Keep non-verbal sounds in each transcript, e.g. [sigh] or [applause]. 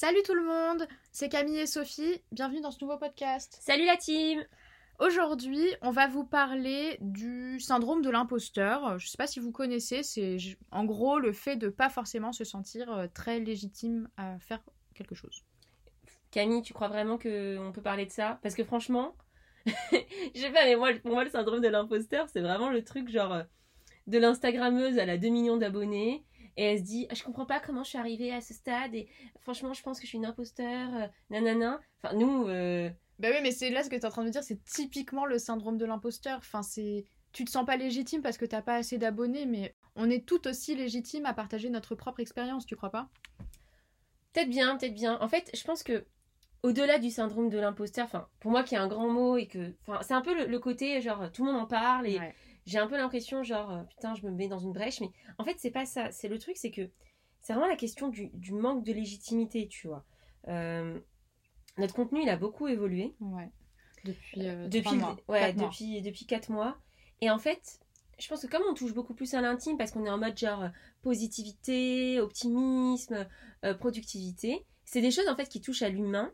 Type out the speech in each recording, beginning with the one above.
Salut tout le monde, c'est Camille et Sophie, bienvenue dans ce nouveau podcast. Salut la team Aujourd'hui, on va vous parler du syndrome de l'imposteur. Je ne sais pas si vous connaissez, c'est en gros le fait de pas forcément se sentir euh, très légitime à faire quelque chose. Camille, tu crois vraiment qu'on peut parler de ça? Parce que franchement, [laughs] je sais pas, mais moi, pour moi, le syndrome de l'imposteur, c'est vraiment le truc genre euh, de l'Instagrammeuse à la 2 millions d'abonnés et elle se dit je comprends pas comment je suis arrivée à ce stade et franchement je pense que je suis une imposteur euh, nanana. Enfin nous euh... bah oui mais c'est là ce que tu es en train de dire c'est typiquement le syndrome de l'imposteur. Enfin c'est tu te sens pas légitime parce que t'as pas assez d'abonnés mais on est tout aussi légitime à partager notre propre expérience tu crois pas? Peut-être bien peut-être bien. En fait je pense que au-delà du syndrome de l'imposteur enfin pour moi qui est un grand mot et que enfin c'est un peu le, côté genre tout le monde en parle et j'ai un peu l'impression, genre, euh, putain, je me mets dans une brèche. Mais en fait, c'est pas ça. C'est le truc, c'est que c'est vraiment la question du, manque de légitimité, tu vois. Euh, notre contenu, il a beaucoup évolué. Ouais. Depuis, euh, depuis, mois. Ouais, depuis, depuis 4 mois. Et en fait, je pense que comme on touche beaucoup plus à l'intime, parce qu'on est en mode genre positivité, optimisme, productivité, c'est des choses en fait qui touchent à l'humain.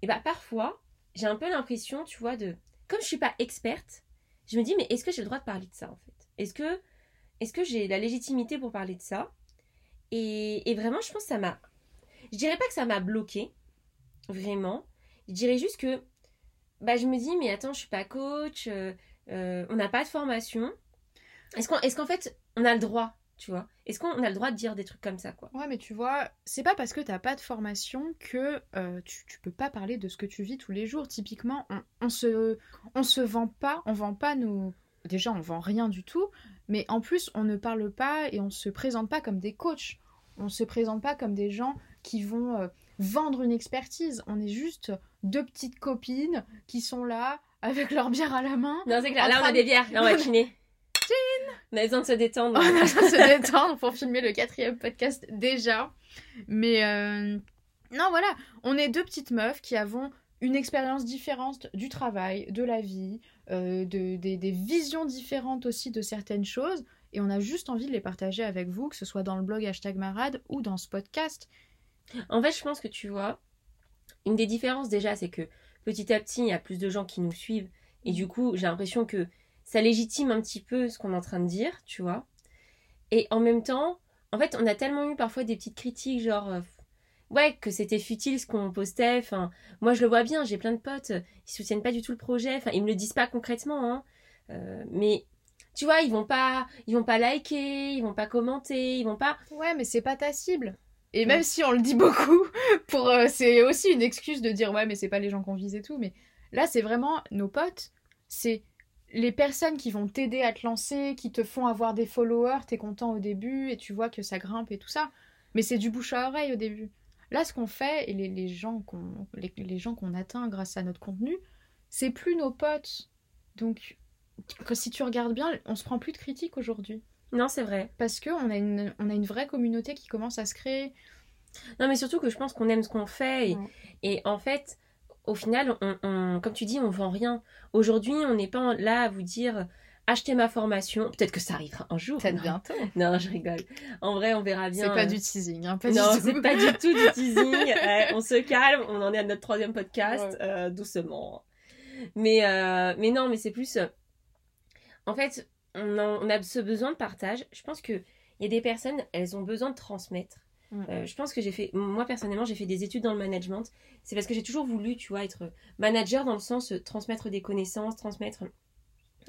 Et bah parfois, j'ai un peu l'impression, tu vois, de. Comme je suis pas experte, je me dis, mais est-ce que j'ai le droit de parler de ça, en fait? Est-ce que, est que j'ai la légitimité pour parler de ça? Et, vraiment, je pense que ça m'a... Je dirais pas que ça m'a bloqué, vraiment. Je dirais juste que, bah, je me dis, mais attends, je suis pas coach, euh, euh, on n'a pas de formation. Est-ce qu'en est qu'en fait, on a le droit tu vois? Est-ce qu'on a le droit de dire des trucs comme ça, quoi? Ouais, mais tu vois, c'est pas parce que t'as pas de formation que euh, tu, tu, peux pas parler de ce que tu vis tous les jours. Typiquement, on, on, se, on se vend pas, on vend pas nos... Déjà, on vend rien du tout, mais en plus, on ne parle pas et on se présente pas comme des coachs. On se présente pas comme des gens qui vont euh, vendre une expertise. On est juste deux petites copines qui sont là avec leur bière à la main. Non, c'est clair. Là, on a des bières. Là, on va [laughs] chiner. On a besoin de se détendre. On a besoin de se [laughs] détendre pour filmer le quatrième podcast déjà. Mais euh, non, voilà, on est deux petites meufs qui avons une expérience différente du travail, de la vie, euh, de, des, visions différentes aussi de certaines choses. Et on a juste envie de les partager avec vous, que ce soit dans le blog hashtag marade ou dans ce podcast. En fait, je pense que tu vois, une des différences déjà, c'est que petit à petit, il y a plus de gens qui nous suivent. Et du coup, j'ai l'impression que ça légitime un petit peu ce qu'on est en train de dire, tu vois. Et en même temps, en fait, on a tellement eu parfois des petites critiques, genre, euh, ouais, que c'était futile ce qu'on postait. Enfin, moi, je le vois bien, j'ai plein de potes, ils soutiennent pas du tout le projet. Enfin, ils me le disent pas concrètement, hein. Euh, mais tu vois, ils vont pas, ils vont pas liker, ils vont pas commenter, ils vont pas. Ouais, mais c'est pas ta cible. Et même si on le dit beaucoup, [laughs] pour euh, c'est aussi une excuse de dire ouais, mais c'est pas les gens qu'on vise et tout. Mais là, c'est vraiment nos potes. C'est les personnes qui vont t'aider à te lancer, qui te font avoir des followers, t'es content au début et tu vois que ça grimpe et tout ça. Mais c'est du bouche à oreille au début. Là, ce qu'on fait et les, gens qu'on les, gens qu'on atteint grâce à notre contenu, c'est plus nos potes. Donc, si tu regardes bien, on se prend plus de critiques aujourd'hui. Non, c'est vrai. Parce qu'on a, une, on a une vraie communauté qui commence à se créer. Non, mais surtout que je pense qu'on aime ce qu'on fait. et en fait, au final, on, comme tu dis, on vend rien. Aujourd'hui, on n'est pas là à vous dire achetez ma formation. Peut-être que ça arrivera un jour. Peut-être bientôt. [laughs] Non, je rigole. En vrai, on verra bien. C'est pas du teasing. Hein, non, c'est pas du [laughs] tout du teasing. on se calme. On en est à notre troisième podcast, euh, doucement. Mais euh, mais non, mais c'est plus. Euh, en fait, on, on a ce besoin de partage. Je pense que il y a des personnes, elles ont besoin de transmettre. Mm. Euh, je pense que j'ai fait, moi personnellement, j'ai fait des études dans le management. C'est parce que j'ai toujours voulu, tu vois, être manager dans le sens euh, transmettre des connaissances, transmettre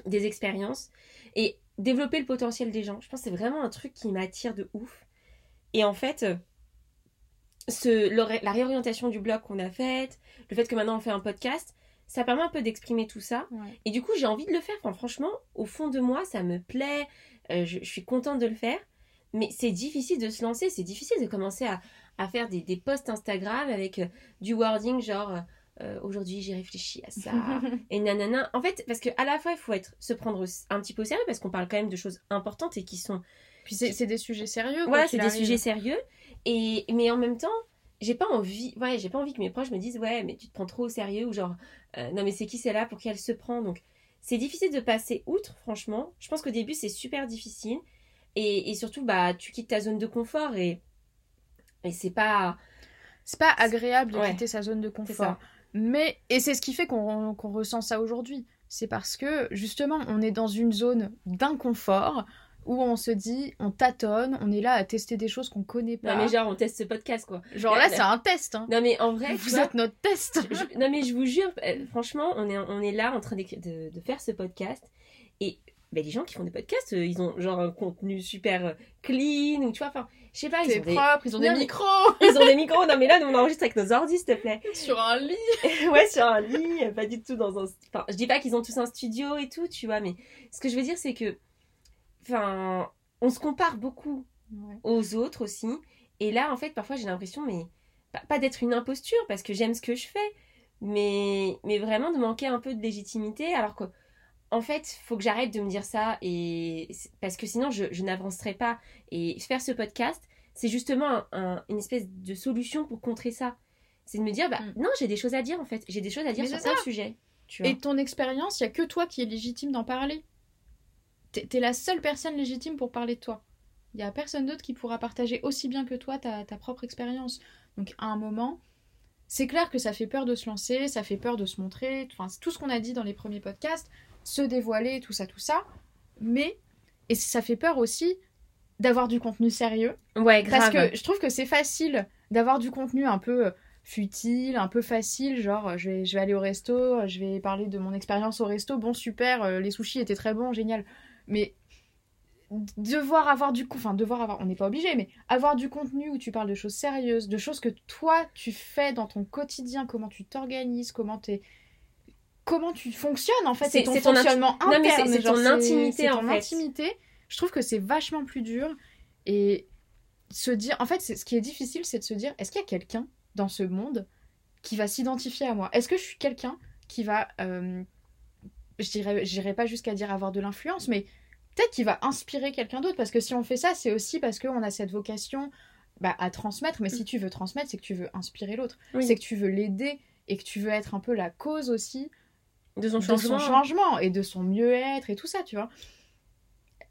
des expériences et développer le potentiel des gens. Je pense que c'est vraiment un truc qui m'attire de ouf. Et en fait, euh, ce, la réorientation du blog qu'on a faite, le fait que maintenant on fait un podcast, ça permet un peu d'exprimer tout ça. Et du coup, j'ai envie de le faire. Enfin, franchement, au fond de moi, ça me plaît. je, je, suis contente de le faire mais c'est difficile de se lancer, c'est difficile de commencer à, à faire des, des posts Instagram avec euh, du wording genre euh, aujourd'hui j'ai réfléchi à ça [laughs] et nanana. En fait, parce qu'à la fois il faut être se prendre un petit peu au sérieux parce qu'on parle quand même de choses importantes et qui sont. Puis c'est des sujets sérieux. Voilà, c'est des sujets sérieux. Et mais en même temps, j'ai pas envie ouais j'ai pas envie que mes proches me disent ouais mais tu te prends trop au sérieux ou genre euh, non mais c'est qui c'est là pour qui elle se prend donc c'est difficile de passer outre franchement je pense qu'au début c'est super difficile et, et, surtout bah tu quittes ta zone de confort et et c'est pas c'est pas agréable de quitter sa zone de confort mais et c'est ce qui fait qu'on ressent ça aujourd'hui c'est parce que justement on est dans une zone d'inconfort où on se dit, on tâtonne, on est là à tester des choses qu'on connaît pas. Non mais genre on teste ce podcast quoi. Genre là [laughs] c'est un test. Hein. Non mais en vrai, vous êtes notre test. non mais je vous jure, euh, franchement, on est on est là en train de, de faire ce podcast ben, les gens qui font des podcasts, euh, ils ont genre un contenu super euh, clean ou tu vois, enfin, je sais pas, ils ont des... propre, ils ont des micros. [laughs] ils ont des micros. Non mais là, nous on enregistre avec nos ordi, s'il te plaît. [laughs] Sur un lit. [laughs] ouais, sur un lit, pas du tout dans un. Enfin, je dis pas qu'ils ont tous un studio et tout, tu vois, mais ce que je veux dire, c'est que, enfin, on se compare beaucoup aux autres aussi. Et là, en fait, parfois, j'ai l'impression, mais pas, d'être une imposture, parce que j'aime ce que je fais, mais, mais vraiment de manquer un peu de légitimité, alors que, en fait, faut que j'arrête de me dire ça, et parce que sinon, je, n'avancerai pas. Et faire ce podcast, c'est justement une espèce de solution pour contrer ça. C'est de me dire, bah mm. non, j'ai des choses à dire, en fait. J'ai des choses à dire sur ce sujet. Et ton expérience, il y a que toi qui est légitime d'en parler. T'es la seule personne légitime pour parler de toi. Il n'y a personne d'autre qui pourra partager aussi bien que toi ta, propre expérience. Donc à un moment, c'est clair que ça fait peur de se lancer, ça fait peur de se montrer, enfin tout ce qu'on a dit dans les premiers podcasts, se dévoiler, tout ça, tout ça. Mais, et ça fait peur aussi d'avoir du contenu sérieux. Ouais, grave. Parce que je trouve que c'est facile d'avoir du contenu un peu futile, un peu facile, genre je vais, je vais aller au resto, je vais parler de mon expérience au resto, bon super, euh, les sushis étaient très bons, génial. Mais devoir avoir du enfin devoir avoir on n'est pas obligé mais avoir du contenu où tu parles de choses sérieuses de choses que toi tu fais dans ton quotidien comment tu t'organises comment tu comment tu fonctionnes en fait c'est ton, fonctionnement interne c'est ton intimité en intimité je trouve que c'est vachement plus dur et se dire en fait ce qui est difficile c'est de se dire est-ce qu'il y a quelqu'un dans ce monde qui va s'identifier à moi? Est-ce que je suis quelqu'un qui va euh, je dirais, j'irai pas jusqu'à dire avoir de l'influence, mais peut-être qu'il va inspirer quelqu'un d'autre? Parce que si on fait ça, c'est aussi parce qu'on a cette vocation bah, à transmettre. Mais si tu veux transmettre, c'est que tu veux inspirer l'autre. C'est que tu veux l'aider et que tu veux être un peu la cause aussi de son, changement. son changement et de son mieux-être et tout ça, tu vois.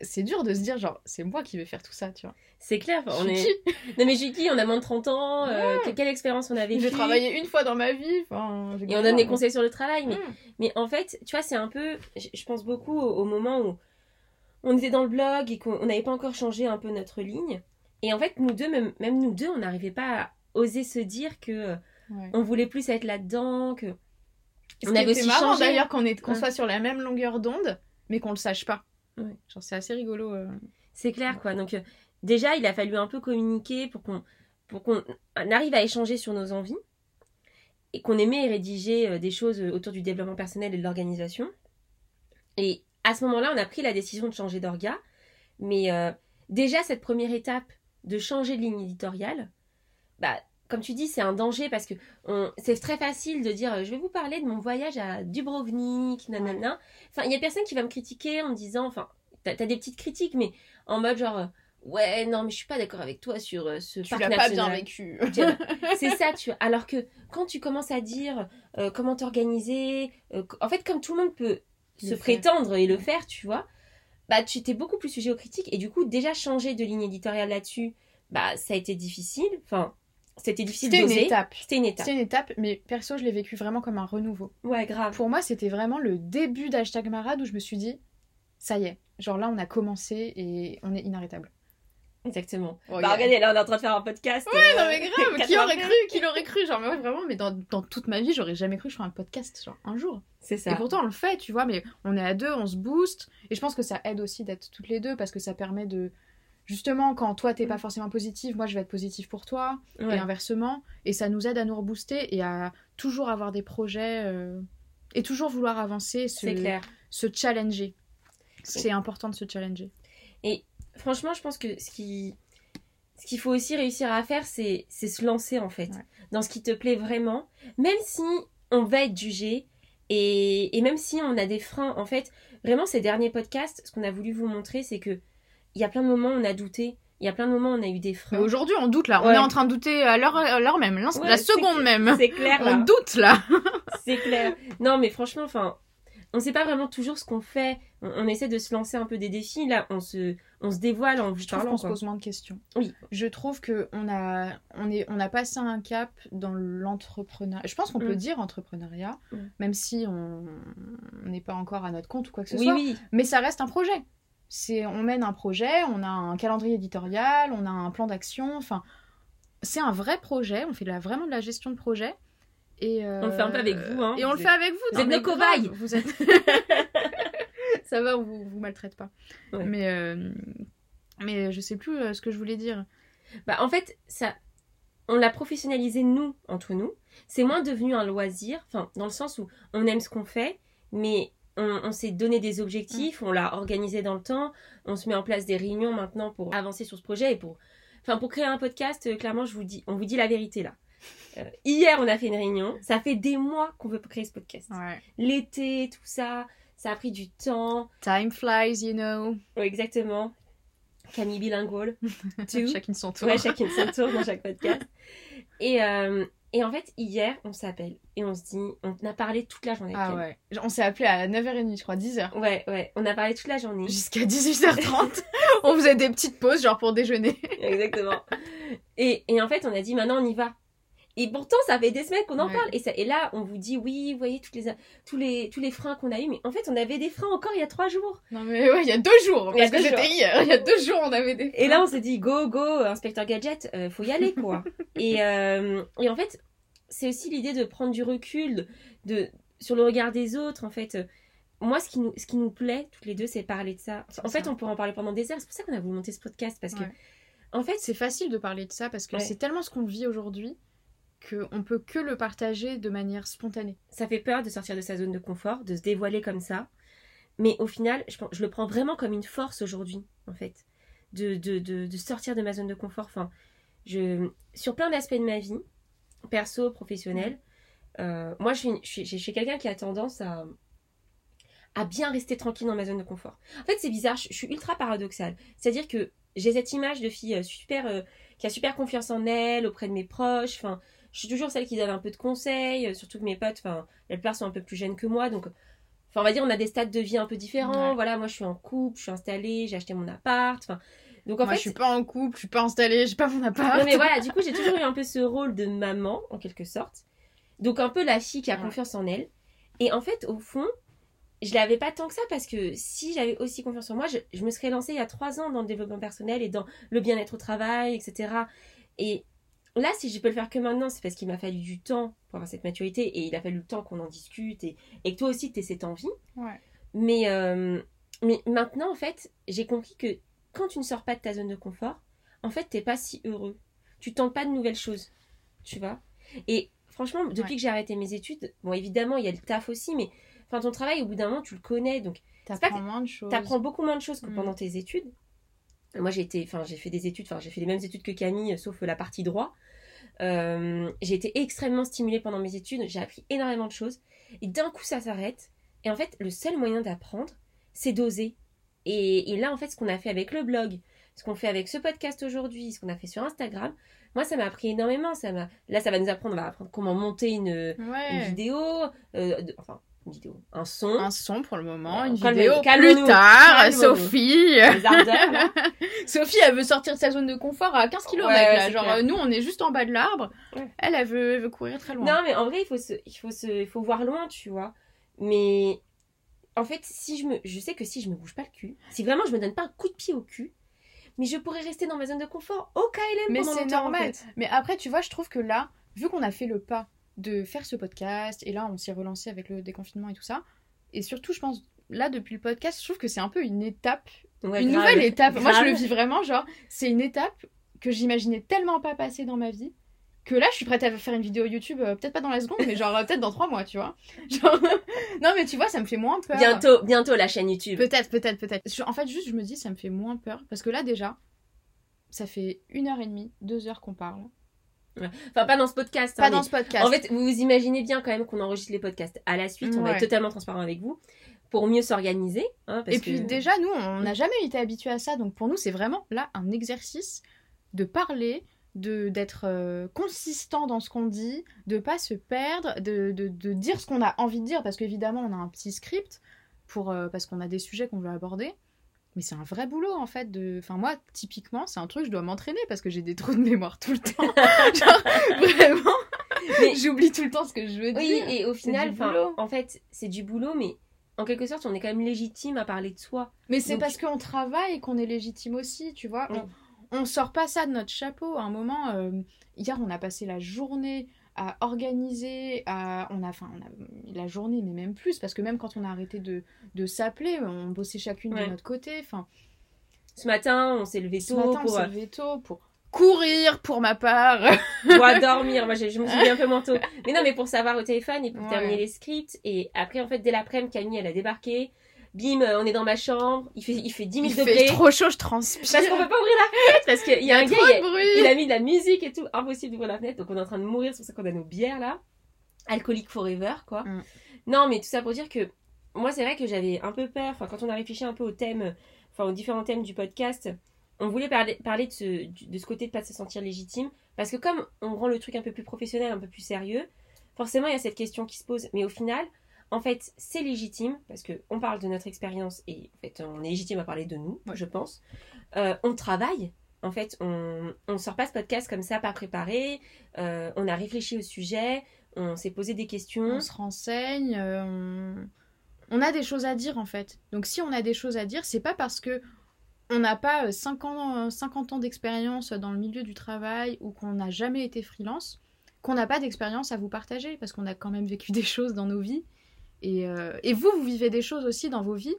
C'est dur de se dire, genre, c'est moi qui vais faire tout ça, tu vois. C'est clair, on est. non mais j'ai qui On a moins de 30 ans. Euh, quelle expérience on a vécu J'ai travaillé une fois dans ma vie. et on donne des conseils sur le travail. Mais, mm. mais en fait, tu vois, c'est un peu. Je pense beaucoup au, moment où on était dans le blog et qu'on n'avait pas encore changé un peu notre ligne. Et en fait, nous deux, même, même nous deux, on n'arrivait pas à oser se dire que on voulait plus être là-dedans, que. On avait aussi marrant d'ailleurs qu'on soit sur la même longueur d'onde, mais qu'on le sache pas. Genre c'est assez rigolo. Euh. C'est clair quoi. Donc euh, déjà, il a fallu un peu communiquer pour qu'on pour qu'on arrive à échanger sur nos envies et qu'on aimait rédiger euh, des choses autour du développement personnel et de l'organisation. Et à ce moment-là, on a pris la décision de changer d'orga. Mais euh, déjà, cette première étape de changer de ligne éditoriale, bah, comme tu dis, c'est un danger parce que c'est très facile de dire je vais vous parler de mon voyage à Dubrovnik, nanana. Enfin, il y a personne qui va me critiquer en me disant, enfin, t'as as des petites critiques, mais en mode genre ouais non mais je suis pas d'accord avec toi sur euh, ce tu l'as pas bien vécu. [laughs] C'est ça tu alors que quand tu commences à dire euh, comment t'organiser euh, en fait comme tout le monde peut se prétendre et le faire tu vois bah tu étais beaucoup plus sujet aux critiques et du coup déjà changer de ligne éditoriale là-dessus bah ça a été difficile. Enfin c'était difficile c'était une étape. C'était une étape. C'était une étape mais perso je l'ai vécu vraiment comme un renouveau. Ouais grave. Pour moi c'était vraiment le début d'hashtag marade où je me suis dit ça y est. Genre là on a commencé et on est inarrêtable. Exactement. bah regardez, là on est en train de faire un podcast. Ouais, non mais grave, qui aurait cru, qui l'aurait cru, genre mais vraiment, mais dans, dans, toute ma vie, j'aurais jamais cru que je ferais un podcast, genre un jour. C'est ça. Et pourtant on le fait, tu vois, mais on est à deux, on se booste, et je pense que ça aide aussi d'être toutes les deux parce que ça permet de, justement, quand toi t'es pas mm. forcément positive, moi je vais être positive pour toi, et inversement, et ça nous aide à nous rebooster et à toujours avoir des projets euh, et toujours vouloir avancer, se, clair. se challenger. C'est important de se challenger. Et franchement, je pense que ce qui. ce qu'il faut aussi réussir à faire, c'est c'est se lancer en fait Ouais. dans ce qui te plaît vraiment, même si on va être jugé et, et même si on a des freins. En fait, vraiment ces derniers podcasts, ce qu'on a voulu vous montrer, c'est que il y a plein de moments où on a douté, il y a plein de moments où on a eu des Mais freins. aujourd'hui, on doute là. On Ouais. est en train de douter à l'heure, à l'heure même, Ouais, la seconde même. C'est clair On là. doute là. [laughs] C'est clair. Non, mais franchement, enfin, on sait pas vraiment toujours ce qu'on fait. On, on essaie de se lancer un peu des défis. Là, on se, on se dévoile en vous Je trouve parlant. qu'on se pose moins de questions. Oui. Je trouve que on a, on est, on a passé un cap dans l'entrepreneuriat. Je pense qu'on peut Mm. dire entrepreneuriat, Mm. même si on on n'est pas encore à notre compte ou quoi que ce Oui, soit. oui. Mais ça reste un projet. C'est, on mène un projet, on a un calendrier éditorial, on a un plan d'action. Enfin, c'est un vrai projet. On fait de la, vraiment de la gestion de projet. Et On le fait un peu avec vous, hein. Et on Vous le êtes- fait avec vous. vous êtes nos cobayes. grave, Vous êtes. [laughs] ça va, on vous, vous maltraite pas. Ouais. Mais, euh, mais je sais plus euh, ce que je voulais dire. Bah, en fait, ça, on l'a professionnalisé nous, entre nous. C'est moins devenu un loisir, enfin, dans le sens où on aime ce qu'on fait, mais on, on s'est donné des objectifs, on l'a organisé dans le temps, on se met en place des réunions maintenant pour avancer sur ce projet et pour, enfin, pour créer un podcast, euh, clairement, je vous dis, on vous dit la vérité là. Euh, hier, on a fait une réunion. Ça fait des mois qu'on veut créer ce podcast. Ouais. L'été, tout ça, ça a pris du temps. Time flies, you know. Ouais, exactement. Camille bilingual. [laughs] Chacune son tour. Ouais, chacune son tour dans chaque podcast. Et, euh, et en fait, hier, on s'appelle et on se dit, on a parlé toute la journée. avec Ah elle. ouais. On s'est appelé à 9h30, je crois, 10h. Ouais, ouais, on a parlé toute la journée. Jusqu'à 18h30. [laughs] on faisait des petites pauses, genre pour déjeuner. Exactement. Et, et en fait, on a dit, maintenant, on y va. Et pourtant, ça fait des semaines qu'on en Ouais. parle. Et, ça, et là, on vous dit, oui, vous voyez toutes les, tous, les, tous les freins qu'on a eu. Mais en fait, on avait des freins encore il y a trois jours. Non mais ouais, il y a deux jours. Il y a Parce que deux c'était jours. hier. Il y a deux jours, on avait des. Et là, on s'est dit, go, go, inspecteur gadget, euh, faut y aller, quoi. [laughs] et, euh, et en fait, c'est aussi l'idée de prendre du recul, de, sur le regard des autres, en fait. Moi, ce qui nous, ce qui nous plaît, toutes les deux, c'est parler de ça. En fait, ça. on pourrait en parler pendant des heures. C'est pour ça qu'on a voulu monter ce podcast, parce que, en fait, C'est facile de parler de ça parce que Ouais. c'est tellement ce qu'on vit aujourd'hui qu'on peut que le partager de manière spontanée. ça fait peur de sortir de sa zone de confort, de se dévoiler comme ça. Mais au final, je, le prends vraiment comme une force aujourd'hui, en fait, de, sortir de ma zone de confort. Enfin, je, sur plein d'aspects de ma vie, perso, professionnel, euh, moi, je suis, quelqu'un qui a tendance à, bien rester tranquille dans ma zone de confort. En fait, c'est bizarre, je, je suis ultra paradoxale. C'est-à-dire que j'ai cette image de fille euh, super, euh, qui a super confiance en elle, auprès de mes proches. Enfin, je suis toujours celle qui donne un peu de conseils, euh, surtout que mes potes, enfin, la plupart sont un peu plus jeunes que moi, donc, enfin, on va dire, on a des stades de vie un peu différents. Ouais. Voilà, moi, je suis en couple, je suis installée, j'ai acheté mon appart. Enfin, donc en Moi, fait, je suis pas en couple, je suis pas installée, j'ai pas mon appart. non mais voilà, du [laughs] coup j'ai toujours eu un peu ce rôle de maman en quelque sorte. Donc un peu la fille qui a Ouais. confiance en elle. Et en fait au fond, je l'avais pas tant que ça parce que si j'avais aussi confiance en moi, je, je me serais lancée il y a trois ans dans le développement personnel et dans le bien-être au travail, etc. Et là si je peux le faire que maintenant, c'est parce qu'il m'a fallu du temps pour avoir cette maturité et il a fallu le temps qu'on en discute et, et que toi aussi tu aies cette envie. Ouais. Mais, euh, mais maintenant, en fait, j'ai compris que quand tu ne sors pas de ta zone de confort, en fait, t'es pas si heureux. Tu tentes pas de nouvelles choses, tu vois. Et franchement, depuis Ouais. que j'ai arrêté mes études, bon, évidemment, il y a le taf aussi, mais enfin, ton travail, au bout d'un moment, tu le connais, donc T'apprends moins de choses. t'apprends beaucoup moins de choses que Mm. pendant tes études. Moi, j'ai été, enfin, j'ai fait des études, enfin, j'ai fait les mêmes études que Camille, sauf la partie droit. Euh, j'ai été extrêmement stimulée pendant mes études, j'ai appris énormément de choses, et d'un coup, ça s'arrête. Et en fait, le seul moyen d'apprendre, c'est d'oser. Et, et là, en fait, ce qu'on a fait avec le blog, ce qu'on fait avec ce podcast aujourd'hui, ce qu'on a fait sur Instagram, moi, ça m'a appris énormément. Ça m'a, là, ça va nous apprendre, on va apprendre comment monter une, vidéo, euh, de- enfin, une vidéo, un son, Un son pour le moment, Ouais, une vidéo plus tard. Sophie. ardeurs, là. [laughs] Sophie, elle veut sortir de sa zone de confort à 15 km. Ouais, là. Genre, clair. euh, nous, on est juste en bas de l'arbre. Ouais. Elle, elle veut, elle veut courir très loin. Non, mais en vrai, il faut se, il faut se, il faut voir loin, tu vois. Mais en fait, si je me, je sais que si je me bouge pas le cul, si vraiment je me donne pas un coup de pied au cul, mais je pourrais rester dans ma zone de confort au KLM Mais pendant c'est en normal. fait. Mais après, tu vois, je trouve que là, vu qu'on a fait le pas de faire ce podcast, et là, on s'y est relancé avec le déconfinement et tout ça, et surtout, je pense, là, depuis le podcast, je trouve que c'est un peu une étape, Ouais, une grave. nouvelle étape. Moi, je le vis vraiment, genre, c'est une étape que j'imaginais tellement pas passer dans ma vie. Que là, je suis prête à faire une vidéo YouTube, euh, peut-être pas dans la seconde, mais genre euh, peut-être dans trois mois, tu vois. [laughs] Genre... non, mais tu vois, ça me fait moins peur. Bientôt, bientôt la chaîne YouTube. Peut-être, peut-être, peut-être. En fait, juste, je me dis, ça me fait moins peur. Parce que là, déjà, ça fait une heure et demie, deux heures qu'on parle. Enfin, pas dans ce podcast. Pas hein, dans mais ce podcast. En fait, vous vous imaginez bien quand même qu'on enregistre les podcasts à la suite. On va être totalement transparent avec vous pour mieux s'organiser. hein, et puis que- déjà, nous, on n'a jamais été habitués à ça. Donc pour nous, c'est vraiment là un exercice de parler, de d'être euh, consistant dans ce qu'on dit, de pas se perdre, de, de, de dire ce qu'on a envie de dire. Parce qu'évidemment, on a un petit script pour, euh, parce qu'on a des sujets qu'on veut aborder. Mais c'est un vrai boulot en fait. De... Enfin, moi, typiquement, c'est un truc, je dois m'entraîner parce que j'ai des trous de mémoire tout le temps. [laughs] Genre, vraiment, Mais- j'oublie tout le temps ce que je veux Oui, dire. et au final, en fait, c'est du boulot, mais en quelque sorte, on est quand même légitime à parler de soi. Mais c'est Donc- parce qu'on travaille qu'on est légitime aussi, tu vois. Oui. On, on sort pas ça de notre chapeau. À un moment, euh, hier, on a passé la journée à organiser, à, on a, enfin, on a la journée, mais même plus, parce que même quand on a arrêté de, de s'appeler, on bossait chacune Ouais. de notre côté. Enfin, Ce matin, on s'est levé ce tôt matin, on pour, s'est levé tôt pour courir pour ma part. [laughs] pour dormir. Moi, je, je me suis levé un peu moins tôt. [laughs] Mais non, mais pour savoir au téléphone et pour Ouais. terminer les scripts. Et après, en fait, dès l'après-midi, Camille, elle a débarqué. Bim, euh, on est dans ma chambre. Il fait, il fait 10 000 Il degrés. fait trop chaud, je transpire. Parce qu'on peut pas ouvrir la fenêtre parce qu'il y a un gars, il a, il mis de la musique et tout. Impossible d'ouvrir la fenêtre. Donc on est en train de mourir. C'est pour ça qu'on a nos bières là. Alcoolique forever, quoi. Mm. Non, mais tout ça pour dire que moi, c'est vrai que j'avais un peu peur. Enfin, quand on a réfléchi un peu au thème, enfin, aux différents thèmes du podcast, on voulait parler, parler de, ce, de ce côté de pas se sentir légitime. Parce que comme on rend le truc un peu plus professionnel, un peu plus sérieux, forcément, il y a cette question qui se pose. Mais au final, en fait, c'est légitime parce que on parle de notre expérience et en fait, on est légitime à parler de nous, Ouais. je pense. Euh, on travaille. En fait, on on sort pas ce podcast comme ça, pas préparé. Euh, on a réfléchi au sujet, on s'est posé des questions. on se renseigne, euh, on... on a des choses à dire en fait. Donc si on a des choses à dire, c'est pas parce que on n'a pas euh, 5 ans, euh, 50 ans d'expérience dans le milieu du travail ou qu'on n'a jamais été freelance qu'on n'a pas d'expérience à vous partager parce qu'on a quand même vécu [laughs] des choses dans nos vies. Et, euh, et vous, vous vivez des choses aussi dans vos vies.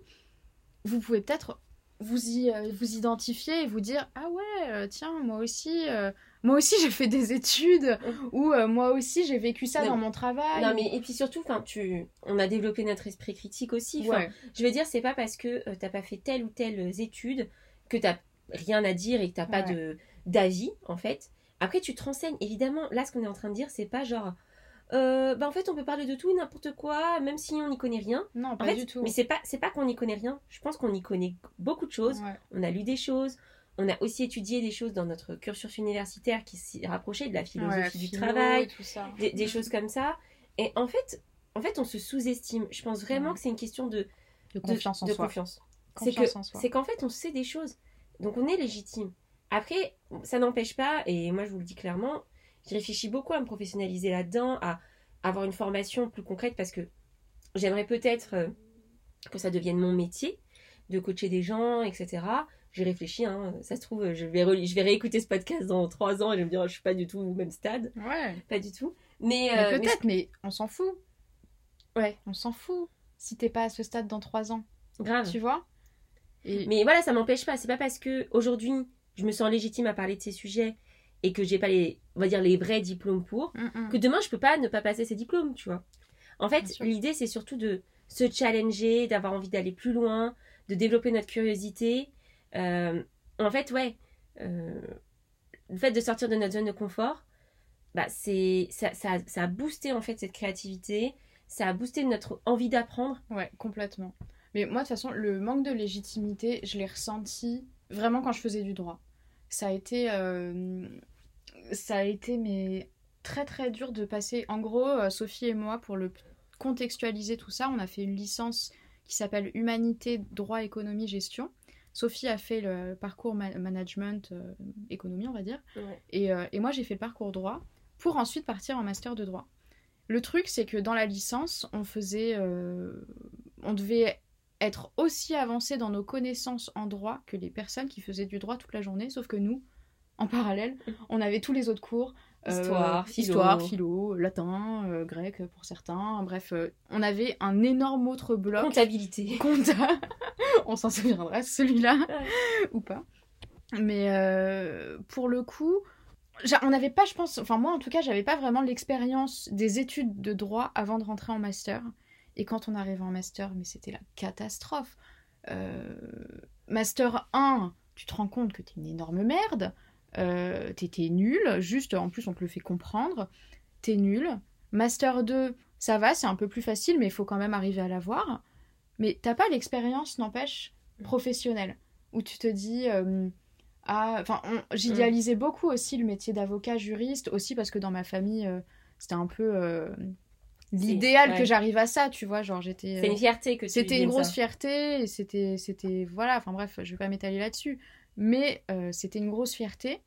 Vous pouvez peut-être vous y euh, vous identifier et vous dire ah ouais euh, tiens moi aussi euh, moi aussi [laughs] j'ai fait des études ou euh, moi aussi j'ai vécu ça Non, dans mon travail Non mais et puis surtout, enfin tu, on a développé notre esprit critique aussi. Ouais Je veux dire, c'est pas parce que t'as pas fait telle ou telle étude que t'as rien à dire et que t'as pas Ouais. de d'avis en fait. Après, tu te renseignes. Évidemment, là, ce qu'on est en train de dire, c'est pas genre, euh, bah en fait, on peut parler de tout et n'importe quoi, même si on n'y connaît rien. non En pas fait, du tout mais c'est pas, c'est pas qu'on n'y connaît rien. Je pense qu'on y connaît beaucoup de choses. Ouais. On a lu des choses. On a aussi étudié des choses dans notre cursus universitaire qui s'y rapprochait de la philosophie Ouais, du travail, et tout ça. des, des choses comme ça. Et en fait, en fait, on se sous-estime. Je pense vraiment Ouais. que c'est une question de, de de- confiance en de soi confiance. C'est que en soi c'est qu'en fait, on sait des choses. Donc, on est légitime. Après, ça n'empêche pas, et moi, je vous le dis clairement, je réfléchis beaucoup à me professionnaliser là-dedans, à avoir une formation plus concrète parce que j'aimerais peut-être euh, que ça devienne mon métier, de coacher des gens, etc. J'ai réfléchi, hein, ça se trouve, je vais, reli- je vais réécouter ce podcast dans trois ans et je vais me dire, oh, je suis pas du tout au même stade. ouais Pas du tout. Mais, Mais euh, mais- peut-être mais on s'en fout Ouais. on s'en fout si t'es pas à ce stade dans trois ans grave. tu vois? Et Mais voilà, ça m'empêche pas. C'est pas parce que aujourd'hui je me sens légitime à parler de ces sujets et que j'ai pas les, on va dire les vrais diplômes pour, Mm, mm. que demain je peux pas ne pas passer ces diplômes, tu vois. En fait, l'idée c'est surtout de se challenger, d'avoir envie d'aller plus loin, de développer notre curiosité. Euh, en fait, ouais, euh, le fait de sortir de notre zone de confort, bah c'est ça, ça, ça a boosté en fait cette créativité, ça a boosté notre envie d'apprendre. Ouais, complètement. Mais moi, de toute façon, le manque de légitimité, je l'ai ressenti vraiment quand je faisais du droit. Ça a été, euh, ça a été mais très très dur de passer. En gros, euh, Sophie et moi, pour le contextualiser tout ça, on a fait une licence qui s'appelle Humanité, droit, économie, gestion. Sophie a fait le parcours ma- management, euh, économie, on va dire. Et, euh, et moi, j'ai fait le parcours droit pour ensuite partir en master de droit. Le truc, c'est que dans la licence, on faisait. euh, on devait être aussi avancé dans nos connaissances en droit que les personnes qui faisaient du droit toute la journée, sauf que nous, en parallèle, on avait tous les autres cours. euh, Histoire, philo. histoire, philo, latin, euh, grec pour certains. Bref, euh, on avait un énorme autre bloc. Comptabilité. [laughs] Compta. on s'en souviendra, celui-là, Ouais. ou pas. Mais pour le coup, on n'avait pas, je pense, enfin moi en tout cas, j'avais pas vraiment l'expérience des études de droit avant de rentrer en master. Et quand on arrivait en master, mais c'était la catastrophe. Euh, master 1, tu te rends compte que t'es une énorme merde, euh, t'es nul, juste en plus on te le fait comprendre, t'es nul. Master 2, ça va, c'est un peu plus facile, mais il faut quand même arriver à l'avoir. Mais t'as pas l'expérience, n'empêche, professionnelle, où tu te dis. euh, ah, enfin, j'idéalisais beaucoup aussi le métier d'avocat juriste, aussi parce que dans ma famille, euh, c'était un peu euh, l'idéal ouais. que j'arrive à ça, tu vois. Genre, j'étais. C'est une fierté que tu c'était une grosse ça. fierté, et c'était, c'était, voilà, enfin bref, je vais pas m'étaler là-dessus, mais euh, c'était une grosse fierté,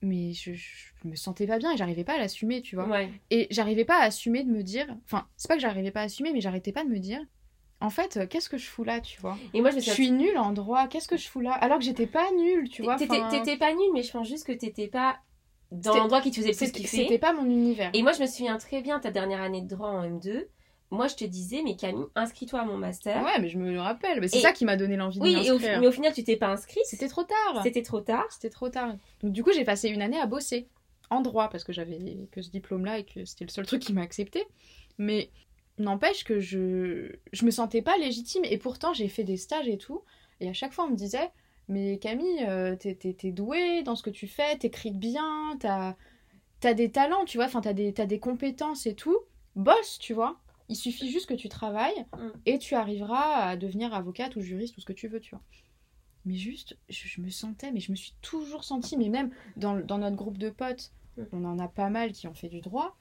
mais je, je me sentais pas bien et j'arrivais pas à l'assumer, tu vois. Ouais. Et j'arrivais pas à assumer de me dire, enfin, c'est pas que j'arrivais pas à assumer, mais j'arrêtais pas de me dire, en fait, euh, qu'est-ce que je fous là, tu vois Et moi, je me Je suis suis nulle en droit, qu'est-ce que je fous là? Alors que j'étais pas nulle, tu vois. T'étais pas nulle, mais je pense juste que t'étais pas dans l'endroit qui te faisait le plus kiffer. c'était pas mon univers. Et moi, je me souviens très bien ta dernière année de droit en M2. Moi, je te disais, mais Camille, inscris-toi à mon master. Ouais, mais je me le rappelle, mais c'est Et- ça qui m'a donné l'envie de oui, au, m'inscrire. mais au final, tu t'es pas inscrite. C'était trop tard. C'était trop tard. C'était trop tard. Donc du coup, j'ai passé une année à bosser en droit parce que j'avais que ce diplôme-là et que c'était le seul truc qui m'a accepté. Mais n'empêche que je je me sentais pas légitime et pourtant j'ai fait des stages et tout. Et à chaque fois, on me disait mais Camille, euh, t'es, t'es- t'es douée dans ce que tu fais, t'écris bien, t'as t'as des talents, tu vois, enfin t'as des t'as des compétences et tout. Bosse, tu vois. Il suffit juste que tu travailles Mm. et tu arriveras à devenir avocate ou juriste ou ce que tu veux, tu vois. Mais juste, je, je me sentais, mais je me suis toujours sentie, mais même dans, dans notre groupe de potes, Mm. on en a pas mal qui ont fait du droit.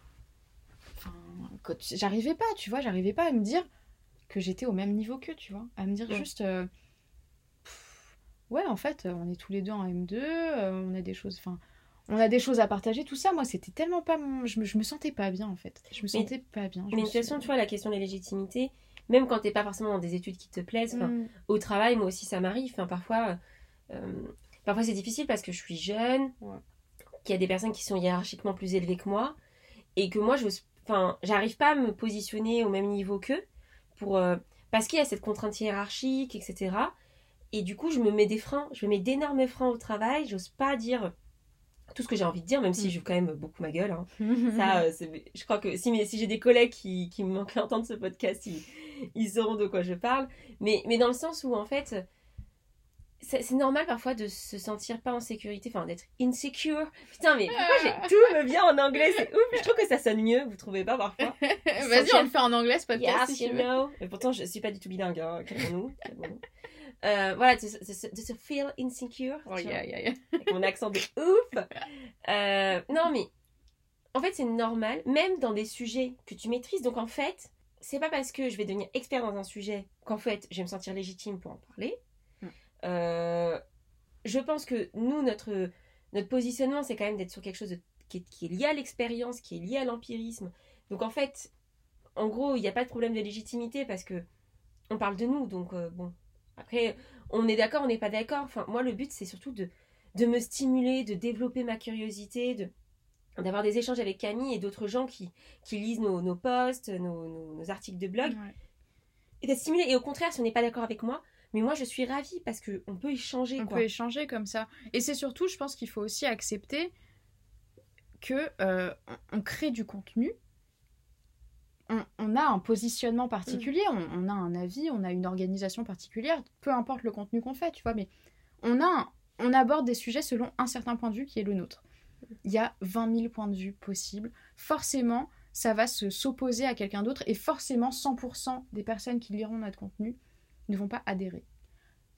Enfin, j'arrivais pas, tu vois, j'arrivais pas à me dire que j'étais au même niveau qu'eux, tu vois. À me dire Ouais. juste, euh, pff, ouais, en fait, on est tous les deux en M2, euh, on a des choses, enfin, on a des choses à partager, tout ça. Moi, c'était tellement pas mon, je me, je me sentais pas bien en fait. Je me Mais- sentais pas bien. je Mais de toute façon, tu vois, la question des légitimités, même quand t'es pas forcément dans des études qui te plaisent, Mm. au travail, moi aussi, ça m'arrive. Parfois, euh, parfois c'est difficile parce que je suis jeune, Ouais. qu'il y a des personnes qui sont hiérarchiquement plus élevées que moi, et que moi, je, enfin, j'arrive pas à me positionner au même niveau qu'eux, pour, euh, parce qu'il y a cette contrainte hiérarchique, etc. Et du coup, je me mets des freins, je me mets d'énormes freins au travail, j'ose pas dire tout ce que j'ai envie de dire, même si Mm. je joue quand même beaucoup ma gueule. hein. [laughs] Ça, euh, c'est- je crois que si, mais, si j'ai des collègues qui, qui me manquent à entendre ce podcast, ils, ils sauront de quoi je parle. Mais, mais dans le sens où, en fait, c'est c'est normal parfois de se sentir pas en sécurité, enfin d'être insecure. Putain, mais pourquoi j'ai tout me vient en anglais? C'est ouf, je trouve que ça sonne mieux, vous trouvez pas parfois? [laughs] Vas-y, on le fait en anglais, ce podcast. Yes, si you know. Et pourtant, je suis pas du tout bilingue, hein. calmons-nous. calmons-nous. Euh, voilà, de, se- de se- de se feel insecure. Oh, yeah, yeah, yeah. avec mon accent de ouf. [laughs] Euh, non, mais en fait, c'est normal, même dans des sujets que tu maîtrises. Donc, en fait, c'est pas parce que je vais devenir expert dans un sujet qu'en fait, je vais me sentir légitime pour en parler. Mm. Euh, je pense que nous, notre, notre positionnement, c'est quand même d'être sur quelque chose de- qui, est, qui est lié à l'expérience, qui est lié à l'empirisme. Donc, en fait, en gros, il n'y a pas de problème de légitimité parce que on parle de nous. Donc, euh, bon. Après, on est d'accord, on n'est pas d'accord. Enfin, moi, le but, c'est surtout de, de me stimuler, de développer ma curiosité, de d'avoir des échanges avec Camille et d'autres gens qui, qui lisent nos, nos posts, nos, nos- nos articles de blog, Ouais. et d'être stimulé. Et au contraire, si on n'est pas d'accord avec moi, mais moi, je suis ravie parce qu'on peut échanger. On quoi. peut échanger comme ça. Et c'est surtout, je pense qu'il faut aussi accepter que euh, on, on crée du contenu. On, on a un positionnement particulier, on, on a un avis, on a une organisation particulière, peu importe le contenu qu'on fait, tu vois, mais on, a un- on aborde des sujets selon un certain point de vue qui est le nôtre. Il y a 20 000 points de vue possibles. Forcément, ça va se s'opposer à quelqu'un d'autre et forcément, 100% des personnes qui liront notre contenu ne vont pas adhérer.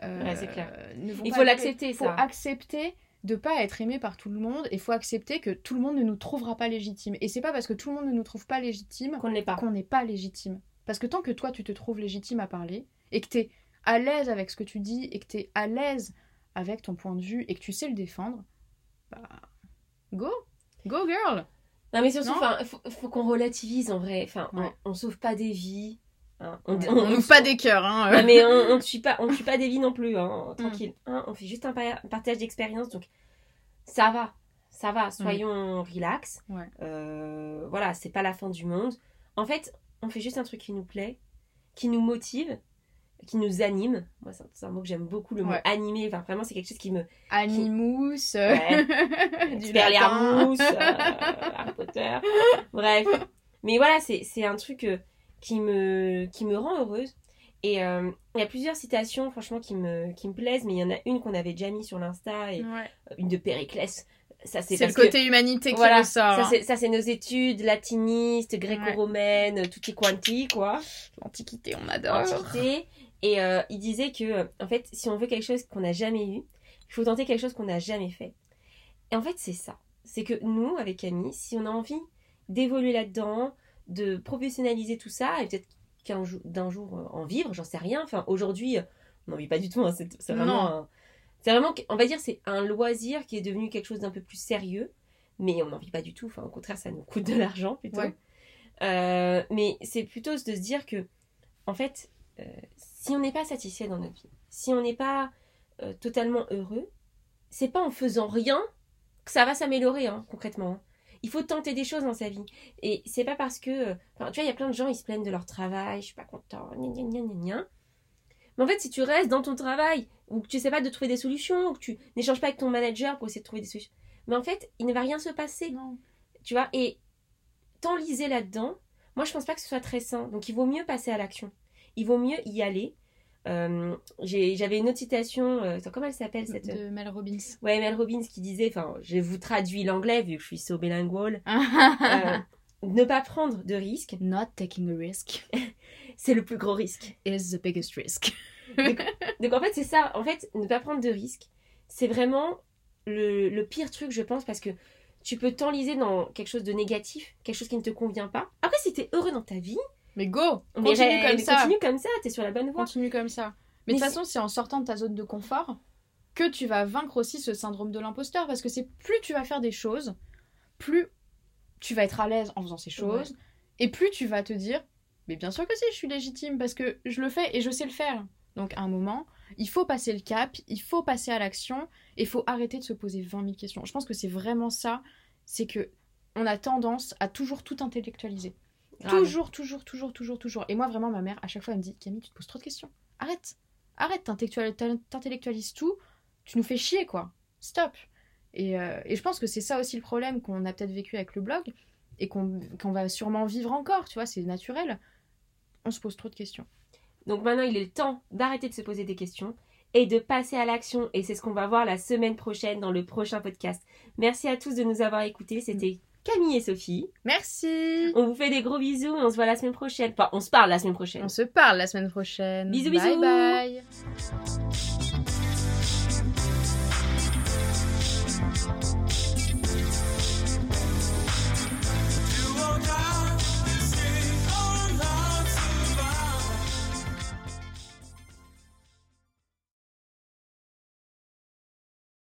Euh, Ouais, c'est clair. ne vont Il faut l'accepter, faut ça. accepter de pas être aimé par tout le monde et faut accepter que tout le monde ne nous trouvera pas légitime. Et c'est pas parce que tout le monde ne nous trouve pas légitime Qu'on pas. n'est pas légitime. Parce que tant que toi tu te trouves légitime à parler et que t'es à l'aise avec ce que tu dis et que t'es à l'aise avec ton point de vue et que tu sais le défendre, bah go, go girl. Non, mais surtout, enfin, faut, faut qu'on relativise en vrai. Enfin, Ouais. on, on sauve pas des vies. Hein. On, On, on pas des cœurs, hein. Mais on, [laughs] ne tue pas, on ne tue pas des vies non plus, hein, tranquille. Hein, on fait juste un pa- partage d'expérience, donc ça va, ça va. Soyons relax. Ouais. Euh, voilà, c'est pas la fin du monde. En fait, on fait juste un truc qui nous plaît, qui nous motive, qui nous anime. Moi, c'est un, mot que j'aime beaucoup, le mot animé. Enfin, vraiment, c'est quelque chose qui me. Animous, euh, Ouais. [laughs] du euh, Harry Potter. Bref. Mais voilà, c'est c'est un truc euh, qui, me, qui me rend heureuse. Et euh, il y a plusieurs citations, franchement, qui me, qui me plaisent, mais il y en a une qu'on avait déjà mis sur l'Insta, et Ouais. une de Périclès. Ça, c'est C'est le que- côté humanité qui voilà, ressort. ça hein. c'est, ça, c'est nos études latinistes, gréco-romaines, tutti quanti, quoi. L'Antiquité, on adore. Antiquité. Et euh, il disait que, en fait, si on veut quelque chose qu'on n'a jamais eu, il faut tenter quelque chose qu'on n'a jamais fait. Et en fait, c'est ça. C'est que nous, avec Camille, si on a envie d'évoluer là-dedans, de professionnaliser tout ça, et peut-être qu'un jour, d'un jour euh, en vivre, j'en sais rien. Enfin, aujourd'hui, on n'en vit pas du tout. hein, c'est, c'est vraiment, un- c'est vraiment, on va dire, c'est un loisir qui est devenu quelque chose d'un peu plus sérieux, mais on n'en vit pas du tout. Enfin, au contraire, ça nous coûte de l'argent plutôt. Ouais. Euh, mais c'est plutôt de se dire que, en fait, euh, si on n'est pas satisfait dans notre vie, si on n'est pas euh, totalement heureux, c'est pas en faisant rien que ça va s'améliorer, hein, concrètement. Il faut tenter des choses dans sa vie. Et c'est pas parce que. euh, Enfin, tu vois, il y a plein de gens, ils se plaignent de leur travail, je suis pas content, gna gna gna gna gna. Mais en fait, si tu restes dans ton travail, ou que tu sais pas de trouver des solutions, ou que tu n'échanges pas avec ton manager pour essayer de trouver des solutions, mais en fait, il ne va rien se passer Non. tu vois et t'enliser là-dedans moi je pense pas que ce soit très sain donc il vaut mieux passer à l'action il vaut mieux y aller Euh, j'avais une autre citation euh, comment elle s'appelle cette De Mel Robbins. ouais Mel Robbins qui disait enfin je vous traduis l'anglais vu que je suis so bilingual. [laughs] Euh, ne pas prendre de risques. Not taking a risk. [laughs] C'est le plus gros risque. Is the biggest risk. [laughs] donc en fait c'est ça. En fait ne pas prendre de risques c'est vraiment le, le pire truc je pense parce que tu peux t'enliser dans quelque chose de négatif quelque chose qui ne te convient pas. Après si t'es heureux dans ta vie Mais go Mais Continue ré- comme mais ça Continue comme ça, t'es sur la bonne voie. Continue comme ça. Mais de toute façon, c'est en sortant de ta zone de confort que tu vas vaincre aussi ce syndrome de l'imposteur. Parce que c'est plus tu vas faire des choses, plus tu vas être à l'aise en faisant ces choses. Et plus tu vas te dire, mais bien sûr que si, je suis légitime parce que je le fais et je sais le faire. Donc à un moment, il faut passer le cap, il faut passer à l'action et il faut arrêter de se poser 20 000 questions. Je pense que c'est vraiment ça, c'est que on a tendance à toujours tout intellectualiser. Toujours, toujours, toujours, toujours, toujours. Et moi, vraiment, ma mère, à chaque fois, elle me dit Camille, tu te poses trop de questions. Arrête. Arrête, t'intellectual- t'intellectualises tout. Tu nous fais chier, quoi. Stop. Et, euh, et je pense que c'est ça aussi le problème qu'on a peut-être vécu avec le blog et qu'on qu'on va sûrement vivre encore, tu vois, c'est naturel. On se pose trop de questions. Donc maintenant, il est le temps d'arrêter de se poser des questions et de passer à l'action. Et c'est ce qu'on va voir la semaine prochaine dans le prochain podcast. Merci à tous de nous avoir écoutés. C'était Camille et Sophie. Merci. On vous fait des gros bisous. On se voit la semaine prochaine. Enfin, on se parle la semaine prochaine. On se parle la semaine prochaine. Bisous, bye bisous. bye.